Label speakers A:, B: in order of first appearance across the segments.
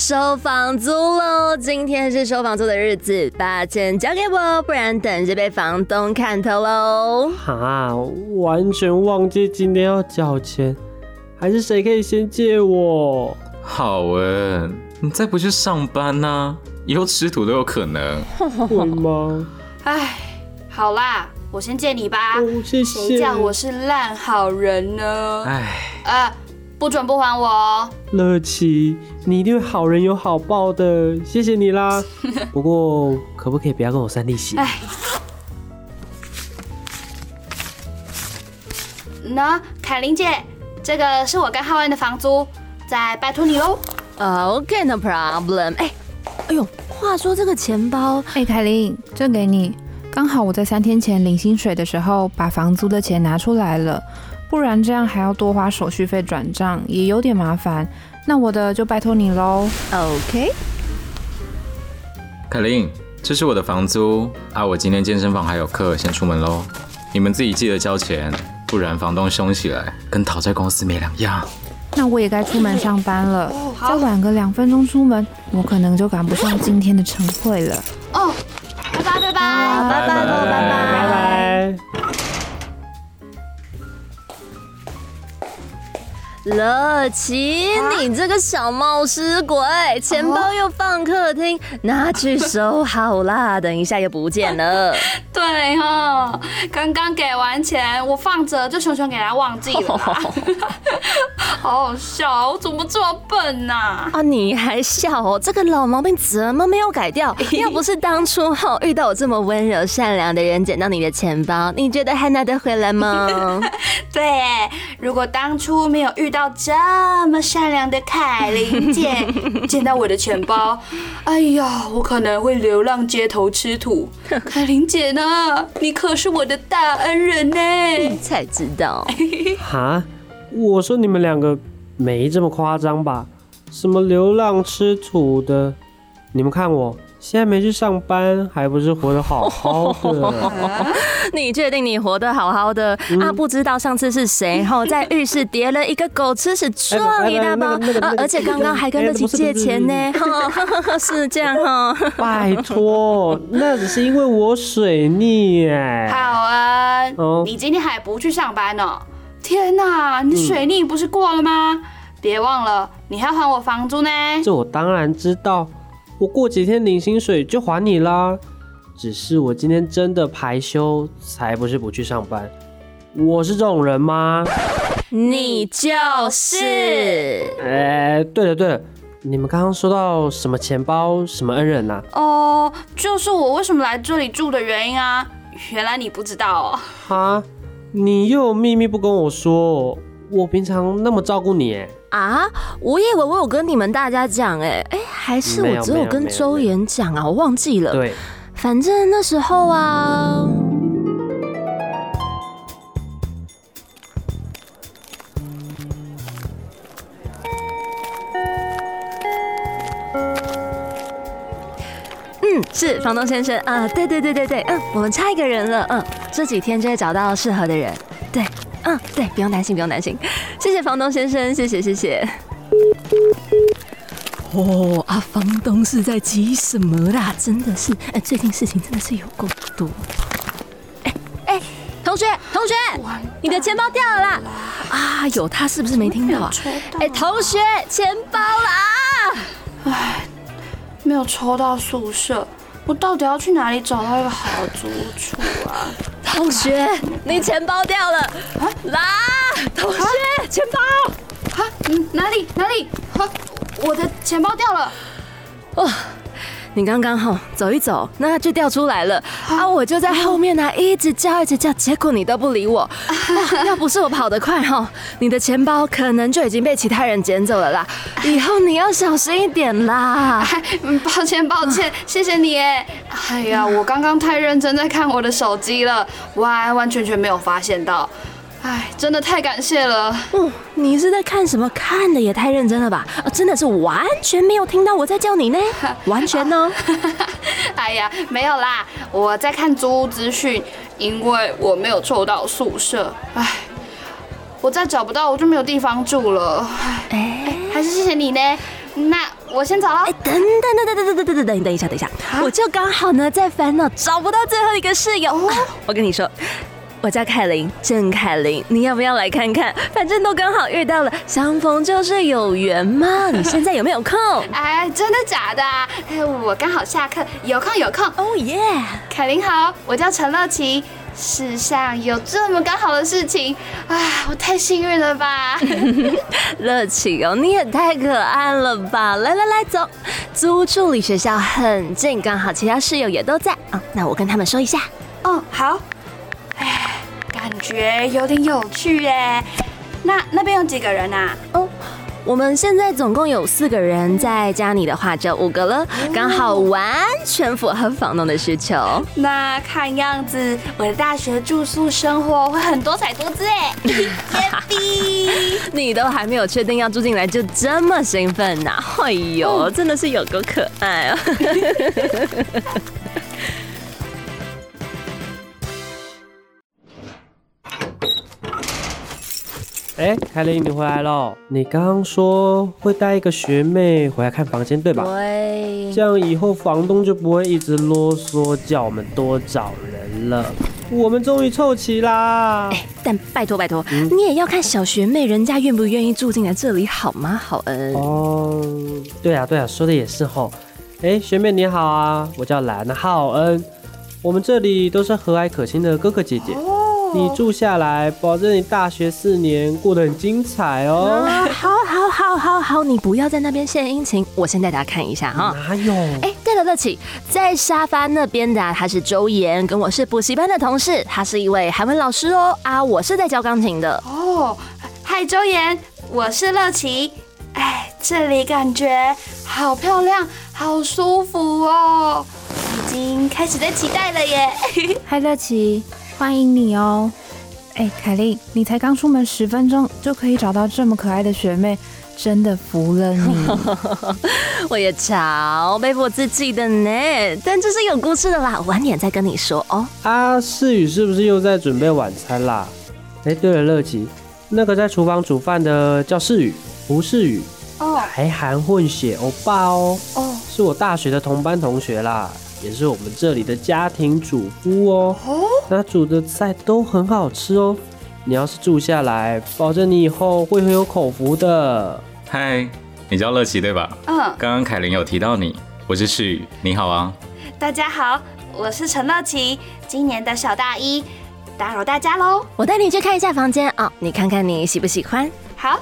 A: 收房租喽！今天是收房租的日子，把钱交给我，不然等着被房东看透喽。
B: 哈，完全忘记今天要交钱，还是谁可以先借我？
C: 好文，你再不去上班呢，以后吃土都有可能。
B: 会吗？
D: 哎，好啦，我先借你吧。
B: 哦，谢谢。
D: 谁叫我是烂好人呢？
C: 哎，
D: 啊，不准不还我哦！
B: 乐琪，你一定会好人有好报的，谢谢你啦。不过可不可以不要跟我算利息？
D: 哎，那凯琳姐，这个是我跟浩恩的房租，再拜托你喽。
A: OK，no problem。哎，哎呦，话说这个钱包，
E: 哎，凯琳，这给你，刚好我在三天前领薪水的时候把房租的钱拿出来了，不然这样还要多花手续费转账，也有点麻烦。那我的就拜托你喽。
A: OK，
C: 凯琳，这是我的房租啊，我今天健身房还有课，先出门喽。你们自己记得交钱，不然房东凶起来，跟讨债公司没两样。
E: 那我也该出门上班了，再晚个两分钟出门，我可能就赶不上今天的晨会了。
D: 哦，拜拜拜拜。
A: 拜拜拜。拜
B: 拜。
A: 乐琪，你这个小冒失鬼，钱包又放客厅，拿去收好啦，等一下又不见了。
D: 对哈，刚刚给完钱，我放着，就熊熊给他忘记了。好好笑啊！我怎么这么笨呐、
A: 啊，你还笑哦？这个老毛病怎么没有改掉？要不是当初哈遇到我这么温柔善良的人捡到你的钱包，你觉得还拿得回来吗？
D: 对，如果当初没有遇到这么善良的凯琳姐，捡到我的钱包，哎呀，我可能会流浪街头吃土。凯琳姐呢？你可是我的大恩人呢。
A: 你才知道，
B: 哈，我说你们两个没这么夸张吧？什么流浪吃土的？你们看我现在没去上班，还不是活得好好的？
A: 你确定你活得好好的、啊？不知道上次是谁哈在浴室叠了一个狗吃屎撞一大包而且刚刚还跟乐琪借钱呢，哈，是这样哈。
B: 拜托，那只是因为我水逆哎。
D: 好恩，
B: 哦
D: 你今天还不去上班呢？天哪，你水逆不是过了吗？别忘了，你还要还我房租呢。
B: 这我当然知道，我过几天领薪水就还你啦。只是我今天真的排休，才不是不去上班。我是这种人吗？
A: 你就是
B: 哎、对了对了，你们刚刚说到什么钱包什么恩人呐、
D: 哦，就是我为什么来这里住的原因啊。原来你不知道哦。
B: 哈，你又有秘密不跟我说？我平常那么照顾你，哎，
A: 啊！我以为我有跟你们大家讲，哎哎，还是我只有跟周岩讲啊，我忘记了。
B: 对，
A: 反正那时候啊，嗯，是房东先生啊，对对对对对，嗯，我们差一个人了，嗯，这几天就会找到适合的人，对，嗯，对，不用担心，不用担心，谢谢房东先生，谢谢谢谢。哦啊，房东是在急什么啦？真的是，哎、最近事情真的是有够多。哎哎，同学同学，你的钱包掉了啦！啊，有他是不是没听到啊？哎、同学，钱包啦！
D: 没有抽到宿舍，我到底要去哪里找到一个好住处啊？
A: 同学，你钱包掉了啦！同学，钱包。
D: 啊，嗯，哪里哪里？哈，我的钱包掉了。
A: 你刚刚哈走一走，那就掉出来了啊！我就在后面呢、一直叫一直叫，结果你都不理我。哇要不是我跑得快哈，你的钱包可能就已经被其他人捡走了啦。以后你要小心一点啦。
D: 抱歉抱歉，谢谢你哎。哎呀，我刚刚太认真在看我的手机了，完完全全没有发现到。哎，真的太感谢了。
A: 嗯，你是在看什么？看的也太认真了吧！啊，真的是完全没有听到我在叫你呢，完全呢。
D: 哎呀，没有啦，我在看租屋资讯，因为我没有抽到宿舍。哎，我再找不到，我就没有地方住了。哎，
A: 哎，
D: 还是谢谢你呢。那我先走了
A: 哎，。等等等等等等等等等等，等一下等一下，我就刚好呢在烦恼找不到最后一个室友。啊 我跟你说。我叫凯琳，郑凯琳，你要不要来看看？反正都刚好遇到了，相逢就是有缘嘛。你现在有没有空？
D: 哎，真的假的啊？哎我刚好下课，有空有空。
A: 哦耶！
D: 凯琳好，我叫陈乐琪。世上有这么刚好的事情啊，我太幸运了吧！
A: 乐琪哦，你也太可爱了吧！来来来，走，租处离学校很近，刚好其他室友也都在啊。那我跟他们说一下。
D: 嗯，好。觉有点有趣耶。那那边有几个人啊？
A: 哦，我们现在总共有四个人，再加你的话就五个了，刚好完全符合房东的需求。
D: 那看样子我的大学住宿生活会很多彩多姿哎。
A: 你都还没有确定要住进来，就这么兴奋呐、哎呦，真的是有够可爱啊！
B: 哎，凯琳，你回来喽！你刚刚说会带一个学妹回来看房间，对吧？
A: 对，
B: 这样以后房东就不会一直啰嗦叫我们多找人了。我们终于凑齐啦！
A: 哎但拜托拜托，你也要看小学妹人家愿不愿意住进来这里好吗？好恩。
B: 哦，对啊对啊，说的也是吼。哎，学妹你好啊，我叫蓝浩恩，我们这里都是和蔼可亲的哥哥姐姐。你住下来，保证你大学四年过得很精彩哦。
A: 啊，好好好好好，你不要在那边献殷勤，我先带大家看一下哈。
B: 哪有？
A: 哎，对了，乐琪，在沙发那边的、啊、他是周岩，跟我是补习班的同事，他是一位韩文老师哦。啊，我是在教钢琴的。
D: 哦，嗨，周岩，我是乐琪。哎，这里感觉好漂亮，好舒服哦，已经开始在期待了耶。
E: 嗨，乐琪，欢迎你哦。哎，凯莉，你才刚出门十分钟就可以找到这么可爱的学妹，真的服了你。
A: 我也超佩服我自己的呢，但这是有故事的啦，晚点再跟你说哦。
B: 啊，世宇是不是又在准备晚餐啦？哎，对了，乐琪，那个在厨房煮饭的叫世宇，不是宇，
D: 哦
B: 台韩混血欧巴哦，
D: 哦
B: 是我大学的同班同学啦，也是我们这里的家庭主妇哦。
D: 哦，
B: 那煮的菜都很好吃哦。你要是住下来，保证你以后会很有口福的。
C: 嗨，你叫乐琪对吧？
D: 嗯，
C: 刚刚凯琳有提到你，我是旭宇，你好啊。
D: 大家好，我是陈乐琪，今年的小大一，打扰大家喽。
A: 我带你去看一下房间哦、你看看你喜不喜欢？
D: 好。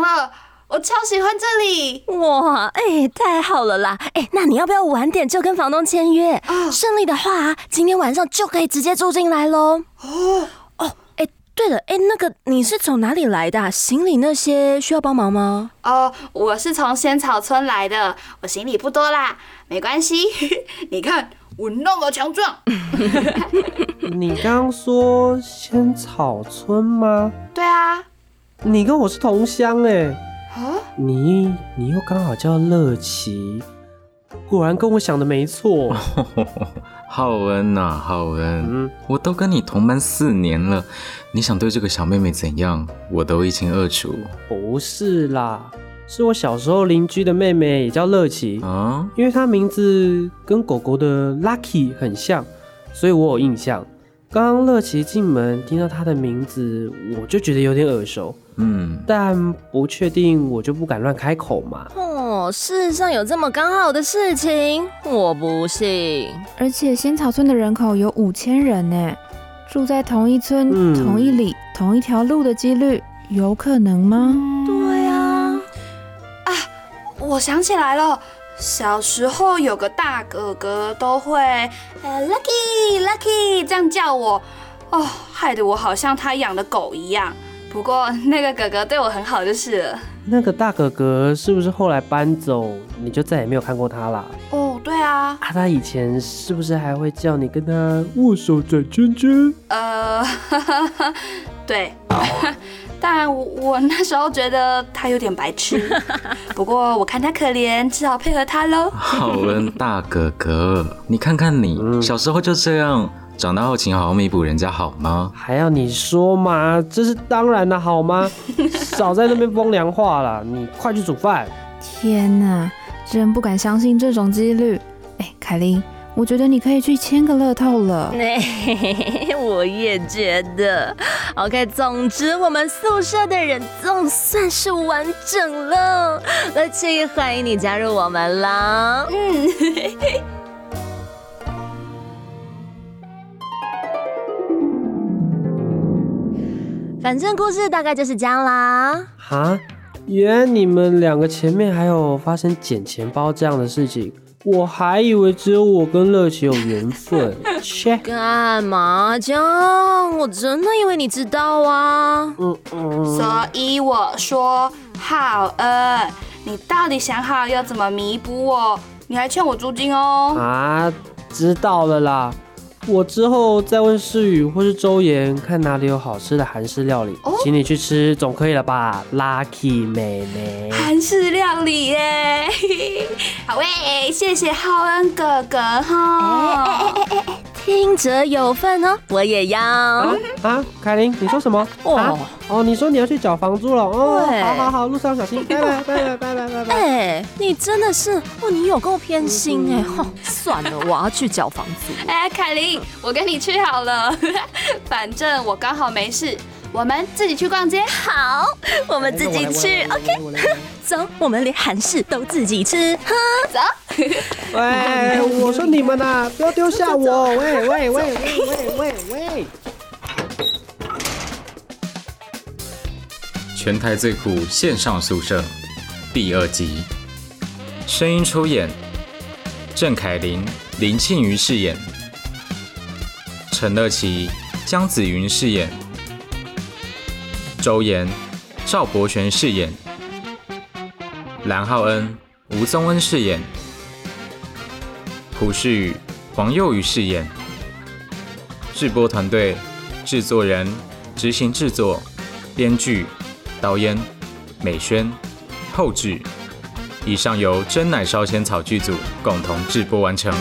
D: 了，我超喜欢这里。
A: 哇，哎、太好了啦！哎、那你要不要晚点就跟房东签约？
D: 啊
A: 顺利的话、啊，今天晚上就可以直接住进来喽。
D: 哦，
A: 哦，哎、对了，哎、那个你是从哪里来的啊、行李那些需要帮忙吗？
D: 哦，我是从仙草村来的，我行李不多啦，没关系。你看我那么强壮。
B: 你刚刚说仙草村吗？
D: 对啊，
B: 你跟我是同乡哎。
D: 啊，
B: 你你又刚好叫乐琪，果然跟我想的没错。
C: 浩恩呐、浩恩，
B: 嗯，
C: 我都跟你同班四年了，你想对这个小妹妹怎样，我都一清二楚
B: 不是啦，是我小时候邻居的妹妹，也叫乐琪，
C: 啊。
B: 因为她名字跟狗狗的 Lucky 很像，所以我有印象。刚刚乐琪进门听到他的名字，我就觉得有点耳熟，
C: 嗯，
B: 但不确定，我就不敢乱开口嘛。
A: 哦，世上有这么刚好的事情，我不信。
E: 而且仙草村的人口有五千人呢，住在同一村、
B: 嗯
E: 同一里、同一条路的几率有可能吗？
A: 对啊，
D: 我想起来了。小时候有个大哥哥都会呃 Lucky Lucky 这样叫我，哦，害得我好像他养的狗一样。不过那个哥哥对我很好就是了。
B: 那个大哥哥是不是后来搬走，你就再也没有看过他啦？
D: 哦，对啊，
B: 啊，他以前是不是还会叫你跟他握手转圈圈？
D: 呃，对，但我我那时候觉得他有点白痴，不过我看他可怜，只好配合他喽。
C: 好人大哥哥，你看看你，小时候就这样，长大后请好好弥补人家好吗？
B: 还要你说吗？这是当然的好吗？少在那边风凉话了，你快去煮饭。
E: 天哪，真不敢相信这种几率。哎，凯琳，我觉得你可以去签个乐透了。
A: 我也觉得。OK，总之我们宿舍的人总算是完整了，那这也欢迎你加入我们啦。嗯。反正故事大概就是这样啦。
B: 哈，原来你们两个前面还有发生捡钱包这样的事情。我还以为只有我跟乐琪有缘分，切！
A: 干嘛这样？我真的以为你知道啊。
D: 嗯嗯。所以我说，浩恩，你到底想好要怎么弥补我？你还欠我租金哦。
B: 啊，知道了啦。我之后再问世宇或是周岩，看哪里有好吃的韩式料理，请你去吃总可以了吧？Lucky 妹妹，
D: 韩式料理耶，好喂，谢谢浩恩哥哥哈。
A: 听者有份哦，我也要。
B: 啊，凯琳，你说什么？哦哦，你说你要去缴房租了哦。好好好，路上小心，拜拜拜拜拜拜拜拜。
A: 哎，你真的是，哦，你有够偏心哎。算了，我要去缴房租。
D: 哎，凯琳，我跟你去好了，反正我刚好没事。我们自己去逛街，
A: 好，我们自己去，OK，走，我们连韩式都自己吃，哈，
D: 走。
B: 喂，我说你们呐，不要丢下我，喂喂喂喂喂喂。喂。
C: 全台最酷线上宿舍第二集，声音出演：郑凯琳、林庆瑜饰演，陈乐琪、江子云饰演。周延、赵博璇饰演，蓝浩恩、吴宗恩饰演，朴世宇、黄佑宇饰演。制播团队：制作人、执行制作、编剧、导演、美宣、后制。以上由真奶烧仙草剧组共同制播完成。